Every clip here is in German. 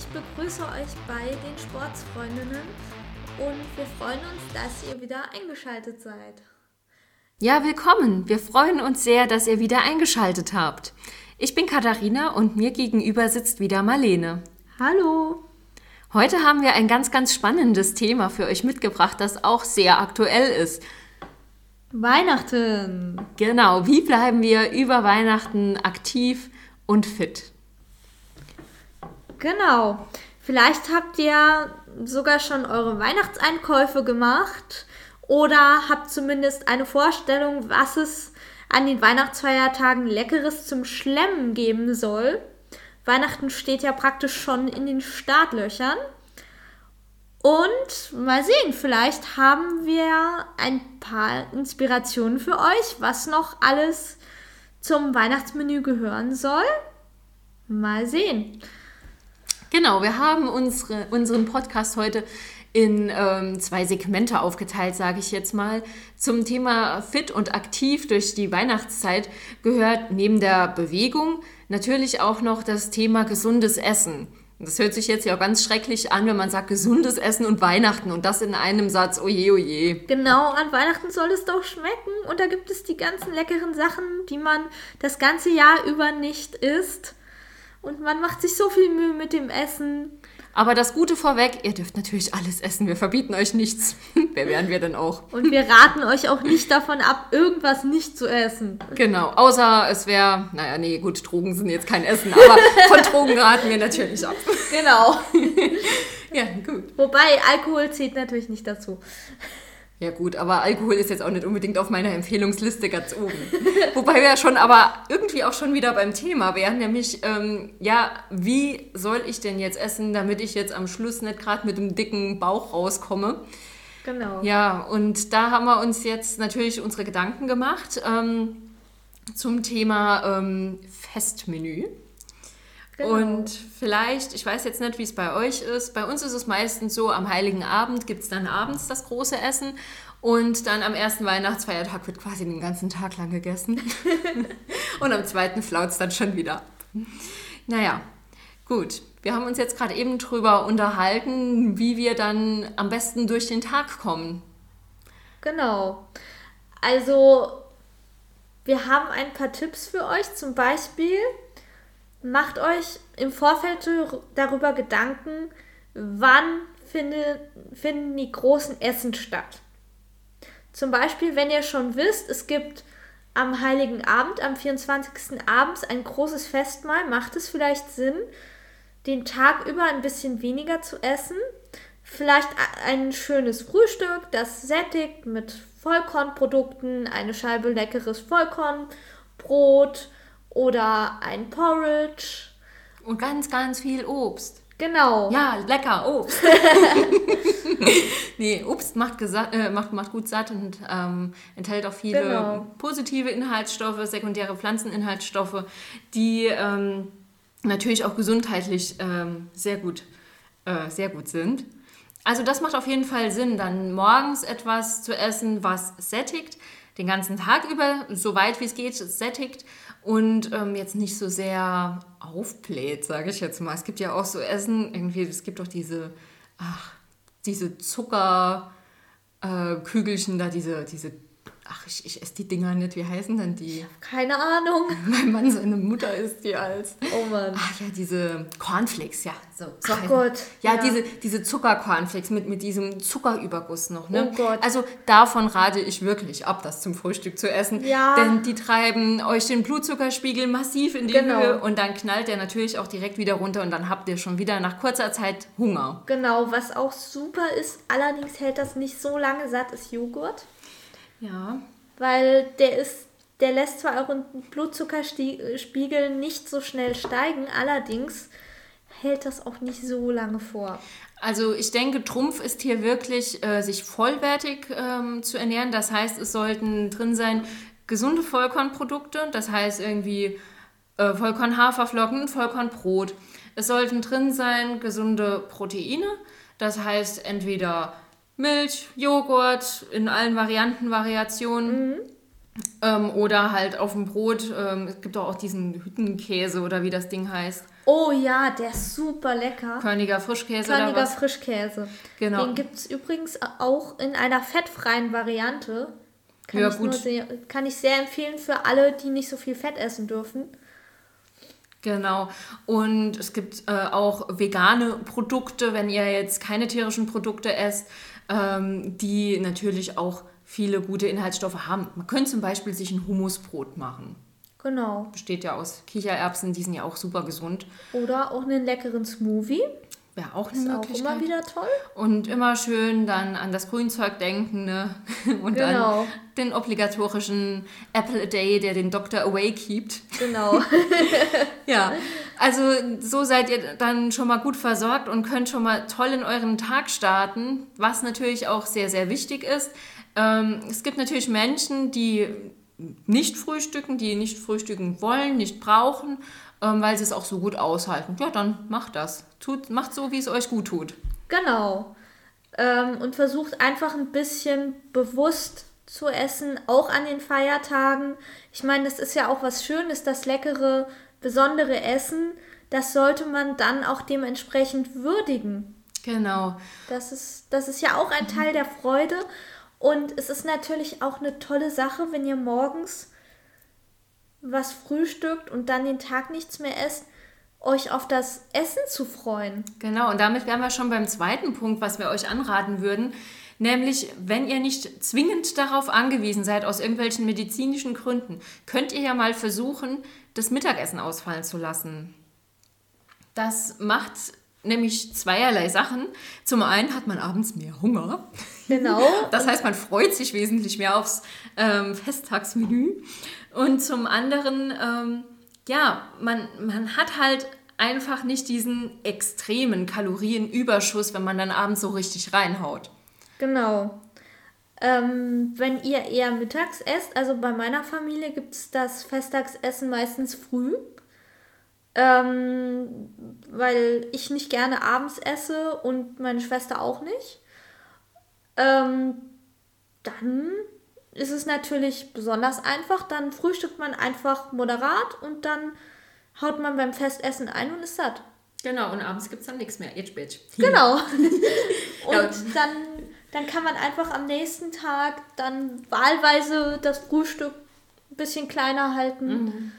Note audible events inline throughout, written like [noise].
ich begrüße euch bei den Sportsfreundinnen und wir freuen uns, dass ihr wieder eingeschaltet seid. Ja, willkommen. Wir freuen uns sehr, dass ihr wieder eingeschaltet habt. Ich bin Katharina und mir gegenüber sitzt wieder Marlene. Hallo. Heute haben wir ein ganz, ganz spannendes Thema für euch mitgebracht, das auch sehr aktuell ist. Weihnachten. Genau, wie bleiben wir über Weihnachten aktiv und fit? Genau. Vielleicht habt ihr sogar schon eure Weihnachtseinkäufe gemacht oder habt zumindest eine Vorstellung, was es an den Weihnachtsfeiertagen Leckeres zum Schlemmen geben soll. Weihnachten steht ja praktisch schon in den Startlöchern. Und mal sehen, vielleicht haben wir ein paar Inspirationen für euch, was noch alles zum Weihnachtsmenü gehören soll. Mal sehen. Genau, wir haben unsere, unseren Podcast heute in ähm, zwei Segmente aufgeteilt, sage ich jetzt mal. Zum Thema fit und aktiv durch die Weihnachtszeit gehört neben der Bewegung natürlich auch noch das Thema gesundes Essen. Das hört sich jetzt ja ganz schrecklich an, wenn man sagt gesundes Essen und Weihnachten und das in einem Satz, oje, oje. Genau, an Weihnachten soll es doch schmecken und da gibt es die ganzen leckeren Sachen, die man das ganze Jahr über nicht isst. Und man macht sich so viel Mühe mit dem Essen. Aber das Gute vorweg, ihr dürft natürlich alles essen. Wir verbieten euch nichts. [laughs] Wer wären wir denn auch? Und wir raten euch auch nicht davon ab, irgendwas nicht zu essen. Genau, außer es wäre, naja, nee, gut, Drogen sind jetzt kein Essen, aber von Drogen raten wir natürlich ab. Genau. [laughs] ja, gut. Wobei, Alkohol zählt natürlich nicht dazu. Ja gut, aber Alkohol ist jetzt auch nicht unbedingt auf meiner Empfehlungsliste ganz oben. [laughs] Wobei wir ja schon aber irgendwie auch schon wieder beim Thema wären, nämlich, ähm, ja, wie soll ich denn jetzt essen, damit ich jetzt am Schluss nicht gerade mit einem dicken Bauch rauskomme? Genau. Ja, und da haben wir uns jetzt natürlich unsere Gedanken gemacht ähm, zum Thema ähm, Festmenü. Genau. Und vielleicht, ich weiß jetzt nicht, wie es bei euch ist, bei uns ist es meistens so, am Heiligen Abend gibt es dann abends das große Essen und dann am ersten Weihnachtsfeiertag wird quasi den ganzen Tag lang gegessen. [laughs] und am zweiten flaut es dann schon wieder ab. Naja, gut. Wir haben uns jetzt gerade eben drüber unterhalten, wie wir dann am besten durch den Tag kommen. Genau. Also, wir haben ein paar Tipps für euch. Zum Beispiel, macht euch im Vorfeld darüber Gedanken, wann finde, finden die großen Essen statt. Zum Beispiel, wenn ihr schon wisst, es gibt am Heiligen Abend, am 24. abends ein großes Festmahl, macht es vielleicht Sinn, den Tag über ein bisschen weniger zu essen. Vielleicht ein schönes Frühstück, das sättigt mit Vollkornprodukten, eine Scheibe leckeres Vollkornbrot, oder ein Porridge. Und ganz, ganz viel Obst. Genau. Ja, lecker, Obst. [laughs] nee, Obst macht, äh, macht, macht gut satt und ähm, enthält auch viele genau. positive Inhaltsstoffe, sekundäre Pflanzeninhaltsstoffe, die ähm, natürlich auch gesundheitlich ähm, sehr, gut, äh, sehr gut sind. Also das macht auf jeden Fall Sinn, dann morgens etwas zu essen, was sättigt, den ganzen Tag über, so weit wie es geht, sättigt und ähm, jetzt nicht so sehr aufbläht, sage ich jetzt mal. Es gibt ja auch so Essen, irgendwie, es gibt doch diese, ach, diese Zuckerkügelchen äh, da, diese, diese Ach, ich, ich esse die Dinger nicht. Wie heißen denn die? Keine Ahnung. [laughs] Mein Mann, seine Mutter isst die als. Oh Mann. Ach ja, diese Cornflakes, ja. So, so Ach Gott. Ja, ja, diese, diese Zuckercornflakes mit, mit diesem Zuckerüberguss noch. Ne? Oh Gott. Also davon rate ich wirklich ab, das zum Frühstück zu essen. Ja. Denn die treiben euch den Blutzuckerspiegel massiv in die genau. Höhe und dann knallt der natürlich auch direkt wieder runter und dann habt ihr schon wieder nach kurzer Zeit Hunger. Genau, was auch super ist, allerdings hält das nicht so lange satt, ist Joghurt. Ja. Weil der ist, der lässt zwar euren Blutzuckerspiegel nicht so schnell steigen, allerdings hält das auch nicht so lange vor. Also ich denke, Trumpf ist hier wirklich, äh, sich vollwertig ähm, zu ernähren. Das heißt, es sollten drin sein gesunde Vollkornprodukte, das heißt irgendwie äh, Vollkornhaferflocken, Vollkornbrot. Es sollten drin sein gesunde Proteine, das heißt entweder Milch, Joghurt in allen Varianten, Variationen. Mhm. Ähm, oder halt auf dem Brot. Ähm, es gibt auch diesen Hüttenkäse oder wie das Ding heißt. Oh ja, der ist super lecker. Körniger Frischkäse Körniger oder was? Frischkäse. Genau. Den gibt es übrigens auch in einer fettfreien Variante. Kann, ja, ich gut. Sehr, kann ich sehr empfehlen für alle, die nicht so viel Fett essen dürfen. Genau. Und es gibt äh, auch vegane Produkte, wenn ihr jetzt keine tierischen Produkte esst, ähm, die natürlich auch viele gute Inhaltsstoffe haben. Man könnte zum Beispiel sich ein Hummusbrot machen. Genau. Besteht ja aus Kichererbsen, die sind ja auch super gesund. Oder auch einen leckeren Smoothie. Wäre auch eine ist Möglichkeit. Auch immer wieder toll. Und immer schön dann an das Grünzeug denken, ne? [laughs] Und genau. dann den obligatorischen Apple a Day, der den Doktor away keept. Genau. [laughs] ja, [laughs] also so seid ihr dann schon mal gut versorgt und könnt schon mal toll in euren Tag starten, was natürlich auch sehr, sehr wichtig ist. Ähm, es gibt natürlich Menschen, die nicht frühstücken, die nicht frühstücken wollen, nicht brauchen, ähm, weil sie es auch so gut aushalten. Ja, dann macht das. Tut, macht so, wie es euch gut tut. Genau. Ähm, und versucht einfach ein bisschen bewusst zu essen, auch an den Feiertagen. Ich meine, das ist ja auch was Schönes, das leckere, besondere Essen. Das sollte man dann auch dementsprechend würdigen. Genau. Das ist, das ist ja auch ein Teil der Freude. Und es ist natürlich auch eine tolle Sache, wenn ihr morgens was frühstückt und dann den Tag nichts mehr esst, euch auf das Essen zu freuen. Genau, und damit wären wir schon beim zweiten Punkt, was wir euch anraten würden. Nämlich, wenn ihr nicht zwingend darauf angewiesen seid, aus irgendwelchen medizinischen Gründen, könnt ihr ja mal versuchen, das Mittagessen ausfallen zu lassen. Das macht nämlich zweierlei Sachen. Zum einen hat man abends mehr Hunger. Genau. [laughs] Das heißt, man freut sich wesentlich mehr aufs ähm, Festtagsmenü. Und zum anderen, ähm, ja, man, man hat halt einfach nicht diesen extremen Kalorienüberschuss, wenn man dann abends so richtig reinhaut. Genau. Ähm, wenn ihr eher mittags esst, also bei meiner Familie gibt es das Festtagsessen meistens früh ähm, weil ich nicht gerne abends esse und meine Schwester auch nicht. Ähm, dann ist es natürlich besonders einfach. Dann frühstückt man einfach moderat und dann haut man beim Festessen ein und ist satt. Genau, und abends gibt es dann nichts mehr. Jetzt spät. Genau. [laughs] und dann, dann kann man einfach am nächsten Tag dann wahlweise das Frühstück ein bisschen kleiner halten. Mhm.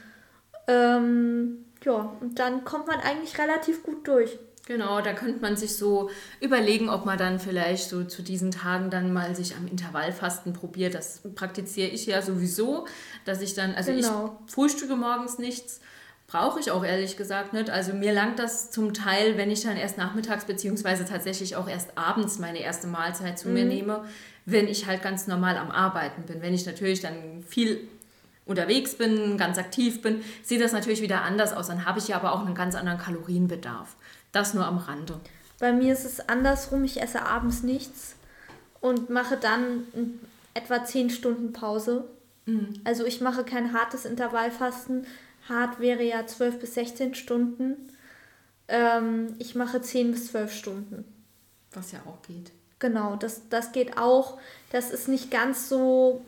Ähm, ja, und dann kommt man eigentlich relativ gut durch. Genau, da könnte man sich so überlegen, ob man dann vielleicht so zu diesen Tagen dann mal sich am Intervallfasten probiert. Das praktiziere ich ja sowieso, dass ich dann, also genau. ich frühstücke morgens nichts, brauche ich auch ehrlich gesagt nicht. Also mir langt das zum Teil, wenn ich dann erst nachmittags beziehungsweise tatsächlich auch erst abends meine erste Mahlzeit zu mhm. mir nehme, wenn ich halt ganz normal am Arbeiten bin. Wenn ich natürlich dann viel unterwegs bin, ganz aktiv bin, sieht das natürlich wieder anders aus. Dann habe ich ja aber auch einen ganz anderen Kalorienbedarf. Das nur am Rande. Bei mir ist es andersrum. Ich esse abends nichts und mache dann etwa 10 Stunden Pause. Mhm. Also ich mache kein hartes Intervallfasten. Hart wäre ja 12 bis 16 Stunden. Ähm, ich mache 10 bis 12 Stunden. Was ja auch geht. Genau, das, das geht auch. Das ist nicht ganz so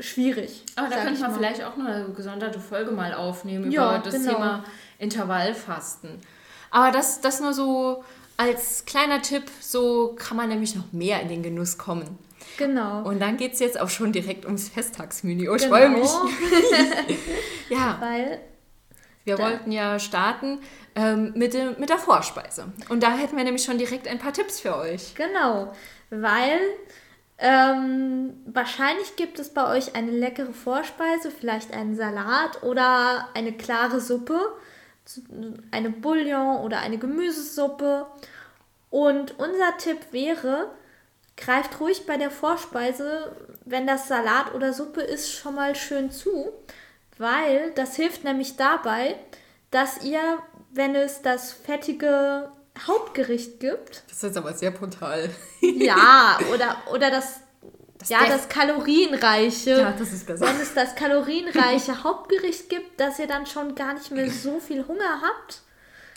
schwierig. Aber da könnte man mal. vielleicht auch eine gesonderte Folge mal aufnehmen ja, über das genau. Thema Intervallfasten. Aber das, das nur so als kleiner Tipp, so kann man nämlich noch mehr in den Genuss kommen. Genau. Und dann geht es jetzt auch schon direkt ums Festtagsmenü. Oh, ich genau. freue mich. [laughs] ja. Weil wir wollten ja starten ähm, mit, dem, mit der Vorspeise. Und da hätten wir nämlich schon direkt ein paar Tipps für euch. Genau, weil ähm, wahrscheinlich gibt es bei euch eine leckere Vorspeise, vielleicht einen Salat oder eine klare Suppe, eine Bouillon oder eine Gemüsesuppe. Und unser Tipp wäre, greift ruhig bei der Vorspeise, wenn das Salat oder Suppe ist, schon mal schön zu, weil das hilft nämlich dabei, dass ihr, wenn es das fettige Hauptgericht gibt. Das ist jetzt aber sehr brutal. [laughs] ja, oder, oder das, das ja, das kalorienreiche. Ja, das ist besser. Wenn es das kalorienreiche [laughs] Hauptgericht gibt, dass ihr dann schon gar nicht mehr so viel Hunger habt.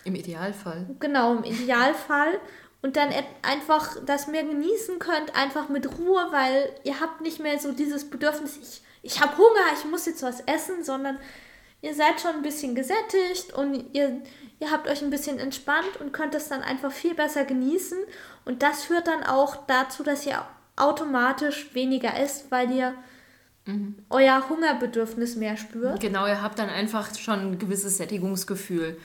Im Idealfall. Genau, im Idealfall. Und dann einfach das mehr genießen könnt, einfach mit Ruhe, weil ihr habt nicht mehr so dieses Bedürfnis, ich, ich habe Hunger, ich muss jetzt was essen, sondern ihr seid schon ein bisschen gesättigt und ihr, ihr habt euch ein bisschen entspannt und könnt es dann einfach viel besser genießen. Und das führt dann auch dazu, dass ihr automatisch weniger esst, weil ihr mhm. euer Hungerbedürfnis mehr spürt. Genau, ihr habt dann einfach schon ein gewisses Sättigungsgefühl.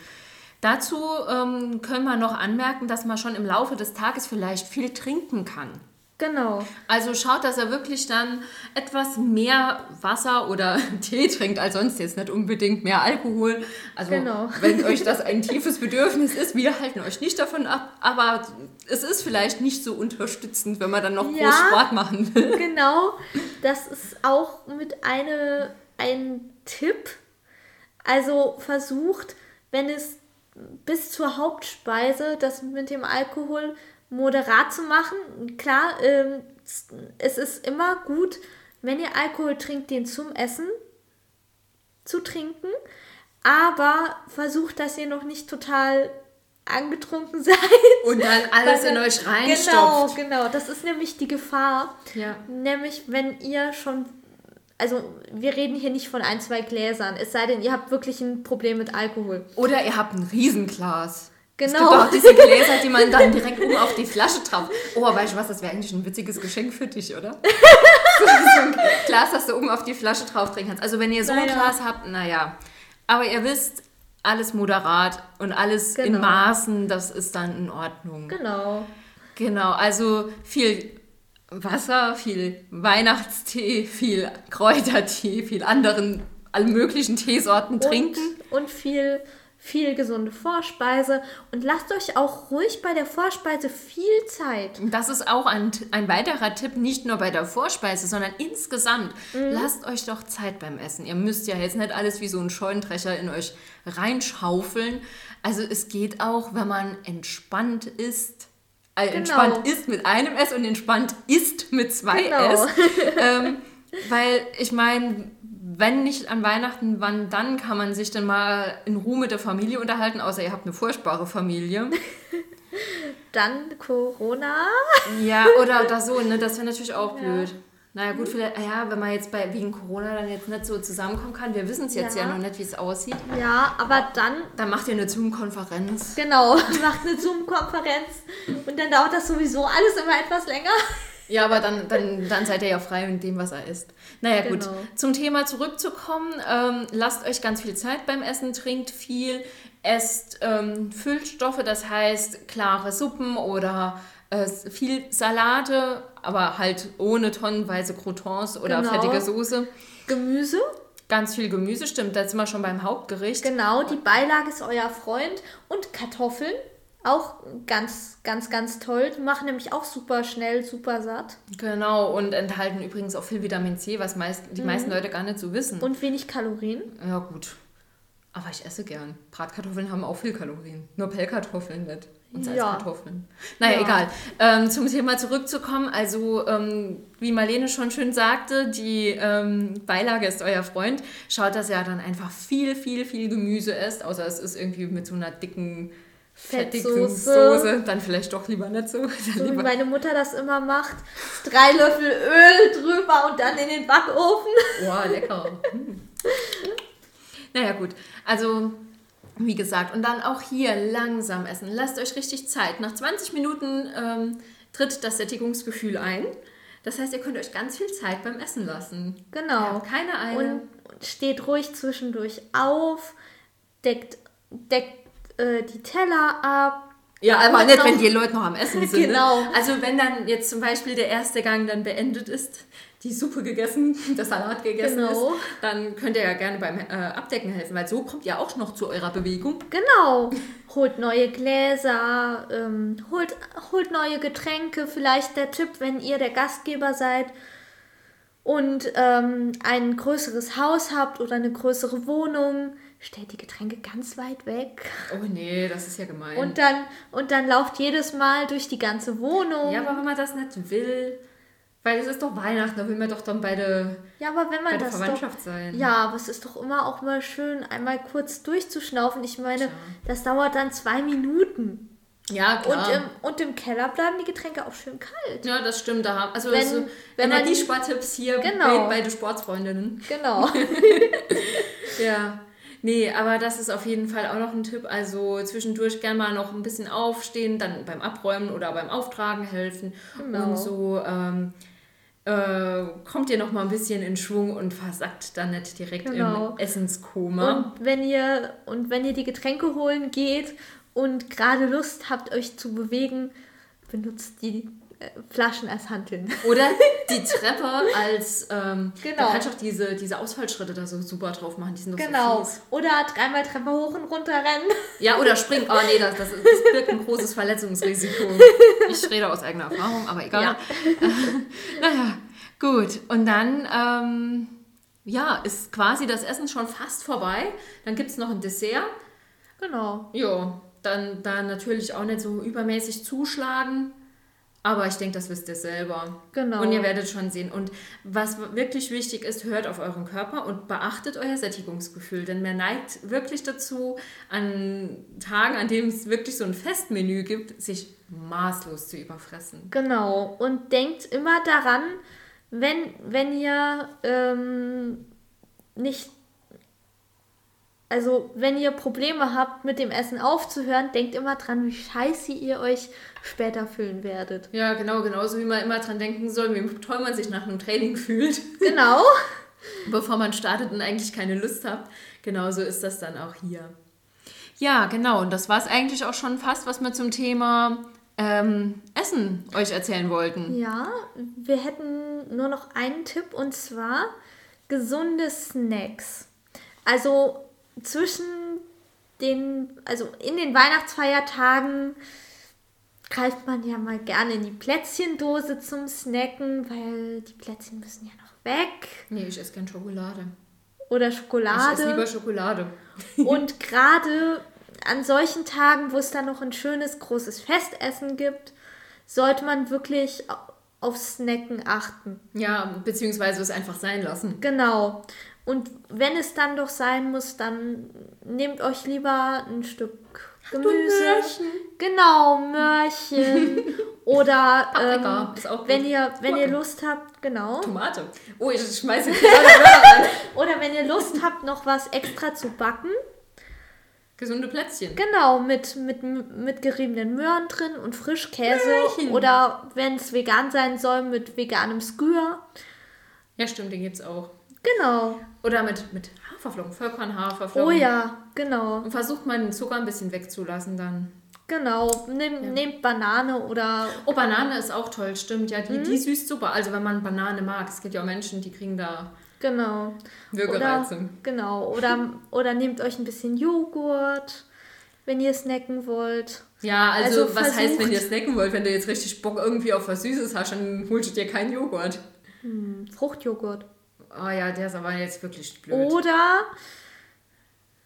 Dazu ähm, können wir noch anmerken, dass man schon im Laufe des Tages vielleicht viel trinken kann. Genau. Also schaut, dass er wirklich dann etwas mehr Wasser oder [laughs] Tee trinkt als sonst jetzt nicht unbedingt mehr Alkohol. Also genau. wenn euch das ein tiefes Bedürfnis ist, wir halten euch nicht davon ab, aber es ist vielleicht nicht so unterstützend, wenn man dann noch ja, groß Sport machen will. [laughs] Genau, das ist auch mit eine, ein Tipp. Also versucht, wenn es bis zur Hauptspeise das mit dem Alkohol moderat zu machen. Klar, ähm, es ist immer gut, wenn ihr Alkohol trinkt, den zum Essen zu trinken. Aber versucht, dass ihr noch nicht total angetrunken [laughs] seid. Und dann alles in euch reinstopft. Genau, genau. Das ist nämlich die Gefahr. Ja. Nämlich, wenn ihr schon. Also, wir reden hier nicht von ein, zwei Gläsern. Es sei denn, ihr habt wirklich ein Problem mit Alkohol. Oder ihr habt ein Riesenglas. Genau. Es gibt auch diese Gläser, die man dann [laughs] direkt um auf die Flasche drauf. Oh, weißt du was, das wäre eigentlich ein witziges Geschenk für dich, oder? [laughs] so, ein Glas, das du oben auf die Flasche drauf trinken kannst. Also wenn ihr so naja. ein Glas habt, naja. Aber ihr wisst, alles moderat und alles genau. in Maßen, das ist dann in Ordnung. Genau. Genau, also viel Wasser, viel Weihnachtstee, viel Kräutertee, viel anderen, alle möglichen Teesorten und, trinken. Und viel viel gesunde Vorspeise und lasst euch auch ruhig bei der Vorspeise viel Zeit. Das ist auch ein, ein weiterer Tipp, nicht nur bei der Vorspeise, sondern insgesamt. Mhm. Lasst euch doch Zeit beim Essen. Ihr müsst ja jetzt nicht alles wie so ein Scheunendrecher in euch reinschaufeln. Also es geht auch, wenn man entspannt ist. Äh, genau. Entspannt ist mit einem S und entspannt ist mit zwei genau. S. [laughs] ähm, weil ich meine, wenn nicht an Weihnachten, wann dann kann man sich dann mal in Ruhe mit der Familie unterhalten, außer ihr habt eine furchtbare Familie. [laughs] dann Corona. Ja, oder, oder so, ne? Das wäre natürlich auch ja. Naja, gut, vielleicht, ja, wenn man jetzt bei, wegen Corona dann jetzt nicht so zusammenkommen kann, wir wissen es jetzt ja. ja. noch nicht, wie es aussieht. Ja, aber dann. Dann macht ihr eine Zoom-Konferenz. Genau, [laughs] macht eine Zoom-Konferenz und dann dauert das sowieso alles immer etwas länger. Ja, aber dann, dann, dann seid ihr ja frei in dem, was er isst. Naja, genau. gut. Zum Thema zurückzukommen, ähm, lasst euch ganz viel Zeit beim Essen, trinkt viel, esst ähm, Füllstoffe, das heißt klare Suppen oder äh, viel Salate, aber halt ohne tonnenweise Croutons oder genau. fettige Soße. Gemüse. Ganz viel Gemüse, stimmt. Da sind wir schon beim Hauptgericht. Genau, die Beilage ist euer Freund. Und Kartoffeln. Auch ganz, ganz, ganz toll. Die machen nämlich auch super schnell, super satt. Genau, und enthalten übrigens auch viel Vitamin C, was meist, die mhm. meisten Leute gar nicht so wissen. Und wenig Kalorien. Ja, gut. Aber ich esse gern. Bratkartoffeln haben auch viel Kalorien. Nur Pellkartoffeln nicht. Und Salzkartoffeln. Ja. Naja, ja. egal. Ähm, zum Thema zurückzukommen. Also, ähm, wie Marlene schon schön sagte, die ähm, Beilage ist euer Freund. Schaut, dass er dann einfach viel, viel, viel Gemüse isst. Außer es ist irgendwie mit so einer dicken Fettsoße. Dann vielleicht doch lieber nicht so. [laughs] so wie meine Mutter das immer macht. Drei Löffel Öl drüber und dann in den Backofen. Wow, lecker. [laughs] Hm. Naja, gut. Also, wie gesagt, und dann auch hier langsam essen. Lasst euch richtig Zeit. Nach 20 Minuten ähm, tritt das Sättigungsgefühl ein. Das heißt, ihr könnt euch ganz viel Zeit beim Essen lassen. Genau. keine Eile. Und steht ruhig zwischendurch auf, deckt, deckt äh, die Teller ab. Ja, aber nicht, wenn die Leute noch am Essen sind. Ne? genau. Ne? Also wenn dann jetzt zum Beispiel der erste Gang dann beendet ist, die Suppe gegessen, [laughs] der Salat gegessen genau. ist, dann könnt ihr ja gerne beim äh, Abdecken helfen, weil so kommt ihr auch noch zu eurer Bewegung. Genau. Holt neue Gläser, ähm, holt, holt neue Getränke. Vielleicht der Tipp, wenn ihr der Gastgeber seid und ähm, ein größeres Haus habt oder eine größere Wohnung, stellt die Getränke ganz weit weg. Oh nee, das ist ja gemein. Und dann, und dann lauft jedes Mal durch die ganze Wohnung. Ja, aber wenn man das nicht will, weil es ist doch Weihnachten, da will man doch dann beide, ja, aber wenn man das Verwandtschaft doch, sein. Ja, aber es ist doch immer auch mal schön, einmal kurz durchzuschnaufen. Ich meine, ja. das dauert dann zwei Minuten. Ja, klar. Und im, und im Keller bleiben die Getränke auch schön kalt. Ja, das stimmt. Da haben, also wenn, also wenn Energiespartipps hier genau. bei, bei den Sportsfreundinnen. Genau. [laughs] ja. Nee, aber das ist auf jeden Fall auch noch ein Tipp. Also zwischendurch gerne mal noch ein bisschen aufstehen, dann beim Abräumen oder beim Auftragen helfen. Genau. Und so ähm, äh, kommt ihr noch mal ein bisschen in Schwung und versackt dann nicht direkt genau. im Essenskoma. Und wenn ihr und wenn ihr die Getränke holen geht und gerade Lust habt, euch zu bewegen, benutzt die Flaschen als Hanteln. Oder [laughs] die Treppe als, ähm, genau. da kannst du auch diese, diese Ausfallschritte da so super drauf machen, die sind genau. so Oder dreimal Treppe hoch und runter rennen. Ja, oder springen. Oh nee, das, das, das birgt ein großes Verletzungsrisiko. Ich rede aus eigener Erfahrung, aber egal. Ja. [laughs] naja, gut. Und dann, ähm, ja, ist quasi das Essen schon fast vorbei. Dann gibt es noch ein Dessert. Genau. Ja, dann, dann natürlich auch nicht so übermäßig zuschlagen. Aber ich denke, das wisst ihr selber. Genau. Und ihr werdet schon sehen. Und was wirklich wichtig ist, hört auf euren Körper und beachtet euer Sättigungsgefühl. Denn man neigt wirklich dazu, an Tagen, an denen es wirklich so ein Festmenü gibt, sich maßlos zu überfressen. Genau. Und denkt immer daran, wenn, wenn ihr ähm, nicht also, wenn ihr Probleme habt, mit dem Essen aufzuhören, denkt immer dran, wie scheiße ihr euch später fühlen werdet. Ja, genau, genauso wie man immer dran denken soll, wie toll man sich nach einem Training fühlt. [laughs] Genau. Bevor man startet und eigentlich keine Lust hat. Genauso ist das dann auch hier. Ja, genau. Und das war es eigentlich auch schon fast, was wir zum Thema ähm, Essen euch erzählen wollten. Ja, wir hätten nur noch einen Tipp und zwar gesunde Snacks. Also zwischen den, also in den Weihnachtsfeiertagen greift man ja mal gerne in die Plätzchendose zum Snacken, weil die Plätzchen müssen ja noch weg. Nee, ich esse gerne Schokolade. Oder Schokolade. Ich esse lieber Schokolade. [laughs] Und gerade an solchen Tagen, wo es dann noch ein schönes, großes Festessen gibt, sollte man wirklich auf Snacken achten. Ja, beziehungsweise es einfach sein lassen. Genau. Und wenn es dann doch sein muss, dann nehmt euch lieber ein Stück Gemüse. Möhrchen. Genau, Möhrchen. [laughs] Oder ähm, wenn ihr, wenn ihr Lust habt, genau. Tomate. Oh, ich schmeiße [laughs] rein. Oder wenn ihr Lust habt, noch was extra zu backen. Gesunde Plätzchen. Genau, mit, mit, mit geriebenen Möhren drin und Frischkäse. Möhrchen. Oder wenn es vegan sein soll, mit veganem Skür. Ja, stimmt, den gibt es auch. Genau. Oder mit, mit Haferflocken, Vollkorn-Haferflocken. Oh ja, genau. Und versucht mal den Zucker ein bisschen wegzulassen dann. Genau, Nehm, ja. nehmt Banane oder. Oh, Banane ist auch toll, stimmt. Ja, die, mhm. die süßt super. Also wenn man Banane mag, es gibt ja auch Menschen, die kriegen da. Genau. Würgereize. Oder, genau. Oder, oder nehmt euch ein bisschen Joghurt, wenn ihr snacken wollt. Ja, also, also was versucht, heißt, wenn ihr snacken wollt? Wenn du jetzt richtig Bock irgendwie auf was Süßes hast, dann holst du dir keinen Joghurt. Hm, Fruchtjoghurt. Oh ja, der ist aber jetzt wirklich blöd. Oder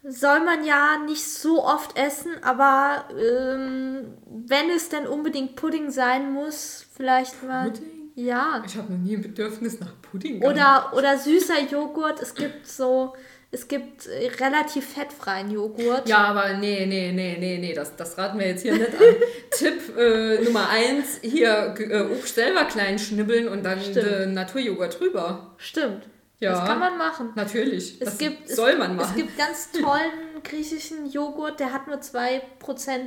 soll man ja nicht so oft essen, aber ähm, wenn es denn unbedingt Pudding sein muss, vielleicht mal. Pudding? Ja. Ich habe noch nie ein Bedürfnis nach Pudding. Oder, oder süßer Joghurt. Es gibt so es gibt äh, relativ fettfreien Joghurt. Ja, aber nee, nee, nee, nee, nee, das, das raten wir jetzt hier nicht an. [laughs] Tipp äh, Nummer eins, hier äh, Obst selber klein schnibbeln und dann äh, Naturjoghurt drüber. Stimmt. Ja, das kann man machen. Natürlich. Es das gibt, soll es, man machen. Es gibt ganz tollen griechischen Joghurt, der hat nur 2%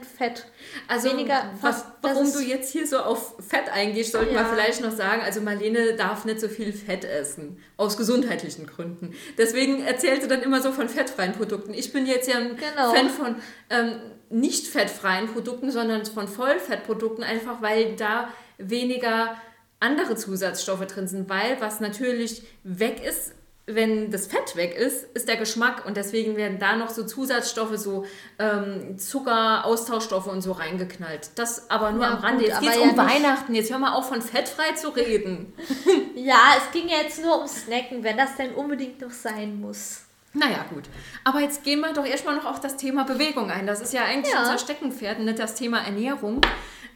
Fett. Also, Weniger, was, warum du jetzt hier so auf Fett eingehst, sollten ja. wir vielleicht noch sagen. Also, Marlene darf nicht so viel Fett essen. Aus gesundheitlichen Gründen. Deswegen erzählt sie dann immer so von fettfreien Produkten. Ich bin jetzt ja ein genau. Fan von ähm, nicht fettfreien Produkten, sondern von Vollfettprodukten, einfach weil da weniger andere Zusatzstoffe drin sind, weil was natürlich weg ist, wenn das Fett weg ist, ist der Geschmack und deswegen werden da noch so Zusatzstoffe, so ähm, Zucker, Austauschstoffe und so reingeknallt. Das aber nur ja, am Rande. Jetzt geht es um ja Weihnachten. Jetzt hör mal auf, von fettfrei zu reden. [laughs] ja, es ging jetzt nur um Snacken, wenn das denn unbedingt noch sein muss. Naja, gut. Aber jetzt gehen wir doch erstmal noch auf das Thema Bewegung ein. Das ist ja eigentlich ja. unser Steckenpferd, nicht das Thema Ernährung.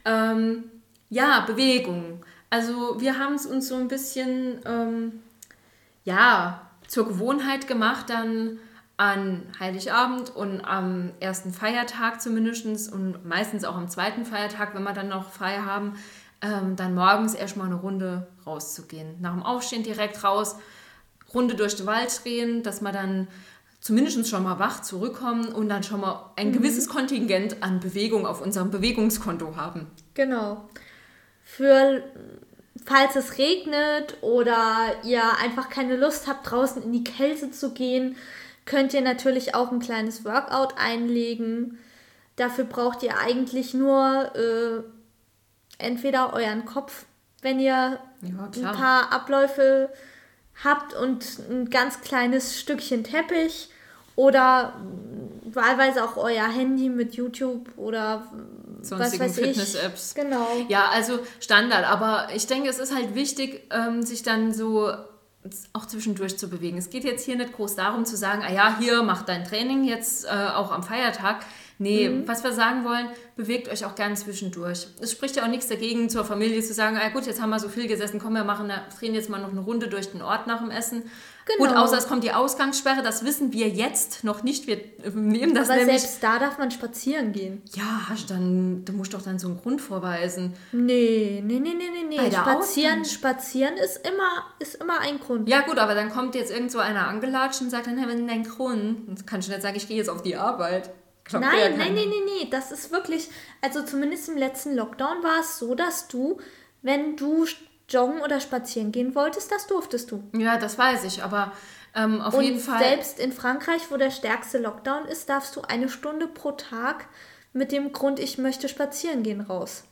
Ähm, ja, Bewegung. Also wir haben es uns so ein bisschen, ähm, ja, zur Gewohnheit gemacht, dann an Heiligabend und am ersten Feiertag zumindest und meistens auch am zweiten Feiertag, wenn wir dann noch frei haben, ähm, dann morgens erstmal eine Runde rauszugehen. Nach dem Aufstehen direkt raus, Runde durch den Wald drehen, dass man dann zumindest schon mal wach zurückkommen und dann schon mal ein mhm. gewisses Kontingent an Bewegung auf unserem Bewegungskonto haben. Genau. Für falls es regnet oder ihr einfach keine Lust habt, draußen in die Kälte zu gehen, könnt ihr natürlich auch ein kleines Workout einlegen. Dafür braucht ihr eigentlich nur äh, entweder euren Kopf, wenn ihr ja, ein paar Abläufe habt und ein ganz kleines Stückchen Teppich oder wahlweise auch euer Handy mit YouTube oder sonstigen Fitness-Apps. Genau. Ja, also Standard. Aber ich denke, es ist halt wichtig, ähm, sich dann so auch zwischendurch zu bewegen. Es geht jetzt hier nicht groß darum zu sagen, ah ja, hier mach dein Training jetzt äh, auch am Feiertag. Nee, mhm. was wir sagen wollen, bewegt euch auch gern zwischendurch. Es spricht ja auch nichts dagegen, zur Familie zu sagen, ah gut, jetzt haben wir so viel gesessen, komm, wir machen, drehen jetzt mal noch eine Runde durch den Ort nach dem Essen. Genau. Gut, außer es kommt die Ausgangssperre, das wissen wir jetzt noch nicht. Wir nehmen das Aber nämlich. selbst da darf man spazieren gehen. Ja, dann, du musst doch dann so einen Grund vorweisen. Nee, nee, nee, nee, nee, nee. Spazieren, spazieren ist immer, ist immer ein Grund. Ja, gut, aber dann kommt jetzt irgend so einer angelatscht und sagt dann, hey, wenn dein Grund, dann kannst du nicht sagen, ich gehe jetzt auf die Arbeit. Glaubt nein, nein, nein, nein, nein. Das ist wirklich, also zumindest im letzten Lockdown war es so, dass du, wenn du joggen oder spazieren gehen wolltest, das durftest du. Ja, das weiß ich, aber ähm, auf Und jeden Fall. Selbst in Frankreich, wo der stärkste Lockdown ist, darfst du eine Stunde pro Tag mit dem Grund, ich möchte spazieren gehen, raus.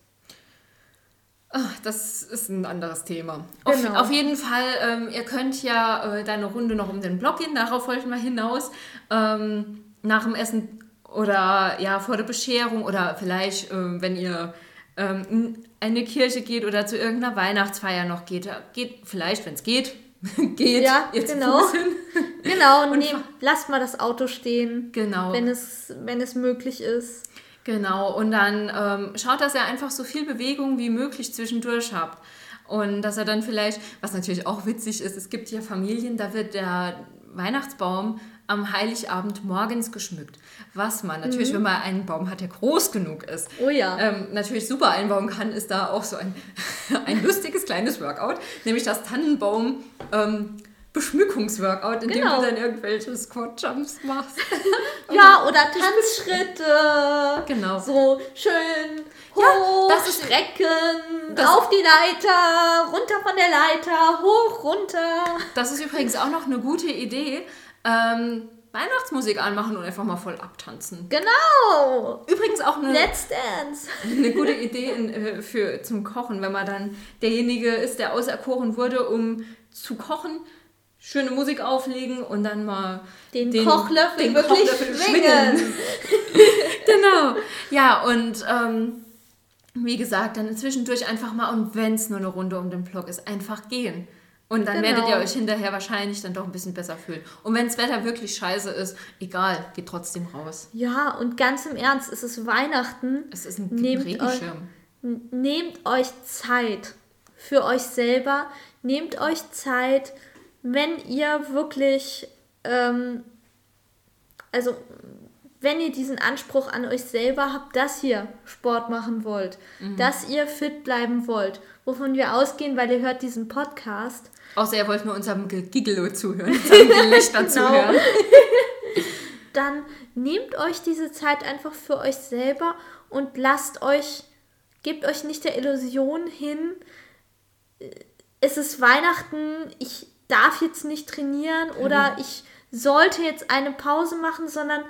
Ach, das ist ein anderes Thema. Genau. Auf, auf, jeden Fall, ähm, ihr könnt ja äh, deine Runde noch um den Block gehen, darauf wollten wir hinaus. Ähm, nach dem Essen oder ja, vor der Bescherung oder vielleicht, äh, wenn ihr ähm, in eine Kirche geht oder zu irgendeiner Weihnachtsfeier noch geht, geht vielleicht, wenn es geht, [laughs] geht ja, jetzt genau. [laughs] genau, und nehm, lasst mal das Auto stehen, genau. wenn, es, wenn es möglich ist. Genau, und dann ähm, schaut, dass ihr einfach so viel Bewegung wie möglich zwischendurch habt. Und dass er dann vielleicht, was natürlich auch witzig ist, es gibt ja Familien, da wird der Weihnachtsbaum am Heiligabend morgens geschmückt. Was man natürlich, mhm. wenn man einen Baum hat, der groß genug ist, oh ja. Ähm, natürlich super einbauen kann, ist da auch so ein, [laughs] ein lustiges kleines Workout, nämlich das Tannenbaum. Ähm, Beschmückungsworkout, in genau. dem du dann irgendwelche Squat-Jumps machst. [laughs] ja, oder Tanzschritte. Genau. So schön hoch, ja, das ist, strecken, das auf die Leiter, runter von der Leiter, hoch, runter. Das ist übrigens auch noch eine gute Idee, ähm, Weihnachtsmusik anmachen und einfach mal voll abtanzen. Genau! Übrigens auch eine, Let's Dance. eine gute Idee in, äh, für, zum Kochen, wenn man dann derjenige ist, der auserkoren wurde, um zu kochen, schöne Musik auflegen und dann mal den, den Kochlöffel den wirklich Kochlöffel schwingen. [laughs] genau. Ja, und ähm, wie gesagt, dann zwischendurch einfach mal, und wenn es nur eine Runde um den Block ist, einfach gehen. Und dann genau. werdet ihr euch hinterher wahrscheinlich dann doch ein bisschen besser fühlen. Und wenn das Wetter wirklich scheiße ist, egal, geht trotzdem raus. Ja, und ganz im Ernst, es ist Weihnachten. Es ist ein nehmt Regenschirm. Euch, nehmt euch Zeit für euch selber. Nehmt euch Zeit, wenn ihr wirklich, ähm, also wenn ihr diesen Anspruch an euch selber habt, dass ihr Sport machen wollt, mhm. dass ihr fit bleiben wollt, wovon wir ausgehen, weil ihr hört diesen Podcast, Außer ihr wollt nur unserem Giggelo zuhören, unserem [laughs] Gelächter genau. zuhören. [laughs] Dann nehmt euch diese Zeit einfach für euch selber und lasst euch, gebt euch nicht der Illusion hin, es ist Weihnachten, ich darf jetzt nicht trainieren oder mhm. ich sollte jetzt eine Pause machen, sondern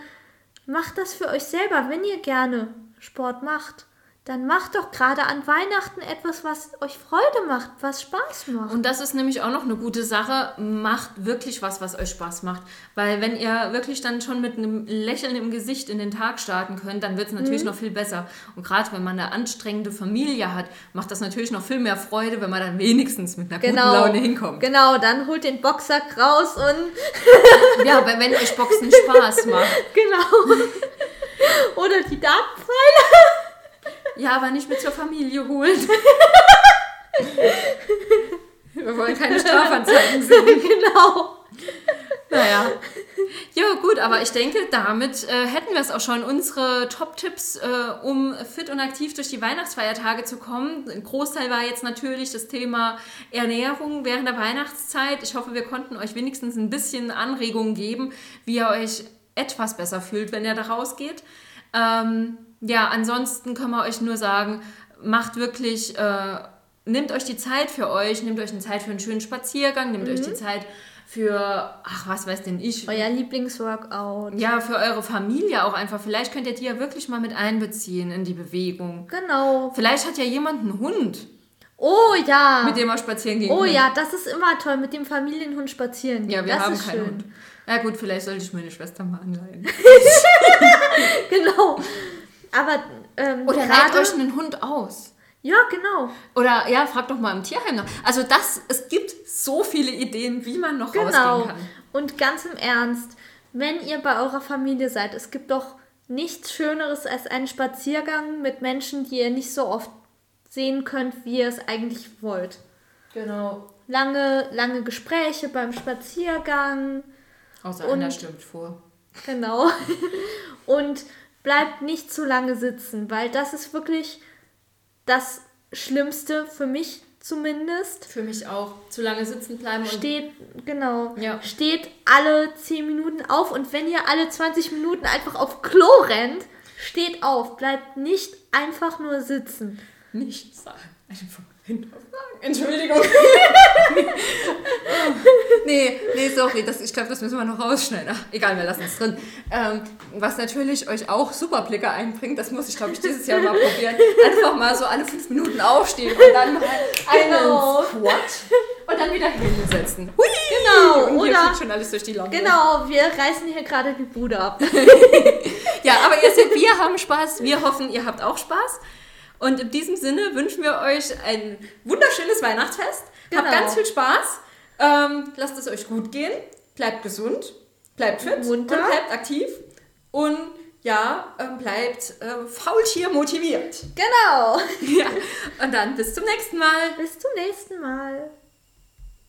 macht das für euch selber, wenn ihr gerne Sport macht dann macht doch gerade an Weihnachten etwas, was euch Freude macht, was Spaß macht. Und das ist nämlich auch noch eine gute Sache. Macht wirklich was, was euch Spaß macht. Weil wenn ihr wirklich dann schon mit einem Lächeln im Gesicht in den Tag starten könnt, dann wird es natürlich mhm. noch viel besser. Und gerade wenn man eine anstrengende Familie hat, macht das natürlich noch viel mehr Freude, wenn man dann wenigstens mit einer genau. guten Laune hinkommt. Genau, dann holt den Boxsack raus und... [laughs] ja, wenn euch Boxen Spaß macht. [laughs] Genau. [laughs] Oder die Dartpfeile. Ja, aber nicht mit zur Familie holen. [laughs] Wir wollen keine Strafanzeigen sehen. [laughs] Genau. Naja. Ja, gut, aber ich denke, damit äh, hätten wir es auch schon. Unsere Top-Tipps, äh, um fit und aktiv durch die Weihnachtsfeiertage zu kommen. Ein Großteil war jetzt natürlich das Thema Ernährung während der Weihnachtszeit. Ich hoffe, wir konnten euch wenigstens ein bisschen Anregungen geben, wie ihr euch etwas besser fühlt, wenn ihr da rausgeht. Ähm, ja, ansonsten können wir euch nur sagen, macht wirklich, äh, nehmt euch die Zeit für euch, nehmt euch eine Zeit für einen schönen Spaziergang, nehmt mhm. euch die Zeit für, ach, was weiß denn ich? Euer Lieblingsworkout. Ja, für eure Familie auch einfach. Vielleicht könnt ihr die ja wirklich mal mit einbeziehen in die Bewegung. Genau. Vielleicht hat ja jemand einen Hund. Oh ja. Mit dem er spazieren gehen Oh kann. ja, das ist immer toll, mit dem Familienhund spazieren gehen. Ja, wir das haben keinen schön. Hund. Ja gut, vielleicht sollte ich meine Schwester mal anleihen. [laughs] [laughs] genau. Aber ähm, Oder leiht euch einen Hund aus. Ja, genau. Oder ja, frag doch mal im Tierheim nach. Also das, es gibt so viele Ideen, wie man noch genau. rausgehen kann. Und ganz im Ernst, wenn ihr bei eurer Familie seid, es gibt doch nichts Schöneres als einen Spaziergang mit Menschen, die ihr nicht so oft sehen könnt, wie ihr es eigentlich wollt. Genau. Lange, lange Gespräche beim Spaziergang. Außer und, einer stimmt vor. Genau. [laughs] und bleibt nicht zu lange sitzen, weil das ist wirklich das Schlimmste für mich zumindest. Für mich auch. Zu lange sitzen bleiben. steht, genau. Ja. Steht alle 10 Minuten auf und wenn ihr alle 20 Minuten einfach auf Klo rennt, steht auf. Bleibt nicht einfach nur sitzen. Nicht sagen. Einfach hinterfragen. Entschuldigung. [laughs] nee, nee, sorry, das, ich glaube, das müssen wir noch rausschneiden. Ach, egal, wir lassen es drin. Ähm, was natürlich euch auch super Blicke einbringt, das muss ich, glaube ich, dieses Jahr mal probieren. Einfach mal so alle fünf Minuten aufstehen und dann mal einen genau. Squat und dann wieder hinsetzen. Hui! Genau, und hier oder schon alles durch die Lampe. Genau, wir reißen hier gerade die Bude ab. [laughs] ja, aber ihr seht, wir haben Spaß. Wir hoffen, ihr habt auch Spaß. Und in diesem Sinne wünschen wir euch ein wunderschönes Weihnachtsfest. Genau. Habt ganz viel Spaß. Ähm, lasst es euch gut gehen. Bleibt gesund. Bleibt fit. Munter. Und bleibt aktiv. Und ja, ähm, bleibt äh, Faultier motiviert. Genau. [laughs] ja. Und dann bis zum nächsten Mal. Bis zum nächsten Mal.